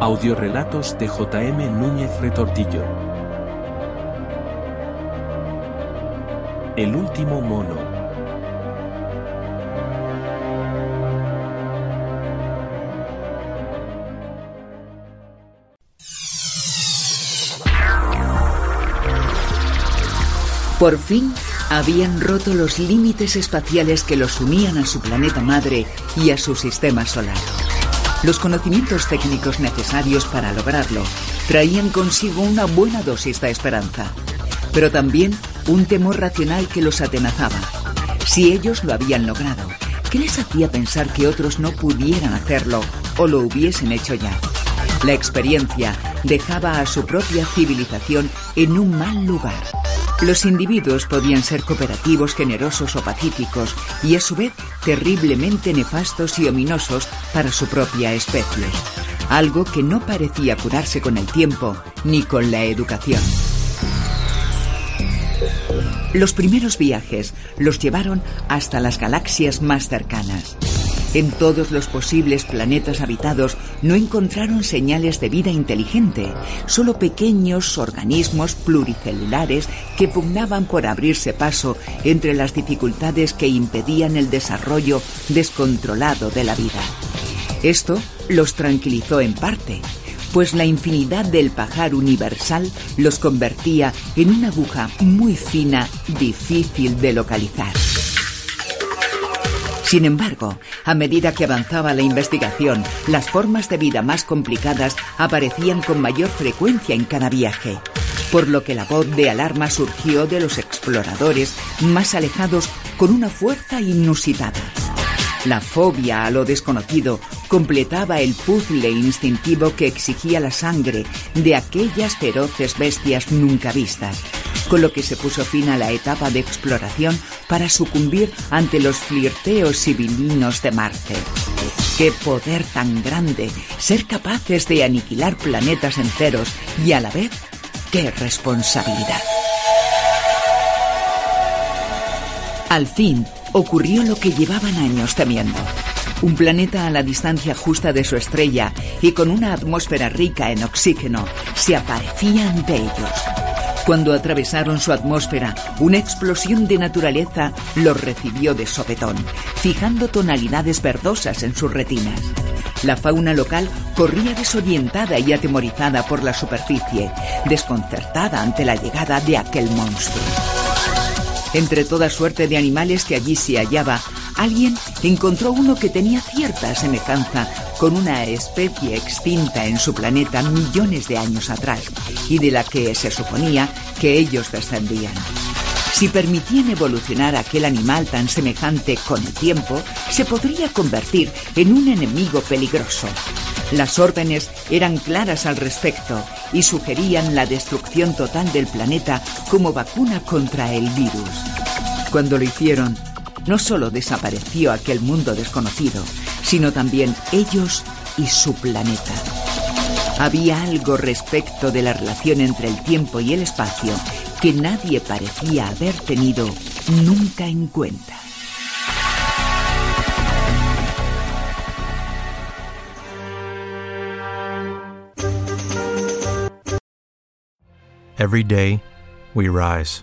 Audiorelatos de J.M. Núñez Retortillo. El último mono. Por fin habían roto los límites espaciales que los unían a su planeta madre y a su sistema solar. Los conocimientos técnicos necesarios para lograrlo traían consigo una buena dosis de esperanza, pero también un temor racional que los atenazaba. Si ellos lo habían logrado, ¿qué les hacía pensar que otros no pudieran hacerlo o lo hubiesen hecho ya? La experiencia dejaba a su propia civilización en un mal lugar. Los individuos podían ser cooperativos, generosos o pacíficos, y a su vez terriblemente nefastos y ominosos para su propia especie. Algo que no parecía curarse con el tiempo ni con la educación. Los primeros viajes los llevaron hasta las galaxias más cercanas. En todos los posibles planetas habitados no encontraron señales de vida inteligente, solo pequeños organismos pluricelulares que pugnaban por abrirse paso entre las dificultades que impedían el desarrollo descontrolado de la vida. Esto los tranquilizó en parte, pues la infinidad del pajar universal los convertía en una aguja muy fina, difícil de localizar. Sin embargo, a medida que avanzaba la investigación, las formas de vida más complicadas aparecían con mayor frecuencia en cada viaje, por lo que la voz de alarma surgió de los exploradores más alejados con una fuerza inusitada. La fobia a lo desconocido completaba el puzzle instintivo que exigía la sangre de aquellas feroces bestias nunca vistas, con lo que se puso fin a la etapa de exploración para sucumbir ante los flirteos civilinos de Marte. ¡Qué poder tan grande! Ser capaces de aniquilar planetas enteros y a la vez, ¡qué responsabilidad! Al fin, ocurrió lo que llevaban años temiendo. Un planeta a la distancia justa de su estrella y con una atmósfera rica en oxígeno se aparecía ante ellos. Cuando atravesaron su atmósfera, una explosión de naturaleza los recibió de sopetón, fijando tonalidades verdosas en sus retinas. La fauna local corría desorientada y atemorizada por la superficie, desconcertada ante la llegada de aquel monstruo. Entre toda suerte de animales que allí se hallaba, alguien encontró uno que tenía cierta semejanza con una especie extinta en su planeta millones de años atrás y de la que se suponía que ellos descendían. Si permitían evolucionar aquel animal tan semejante con el tiempo, se podría convertir en un enemigo peligroso. Las órdenes eran claras al respecto y sugerían la destrucción total del planeta como vacuna contra el virus. Cuando lo hicieron, no solo desapareció aquel mundo desconocido, sino también ellos y su planeta. Había algo respecto de la relación entre el tiempo y el espacio que nadie parecía haber tenido nunca en cuenta. Every day, we rise,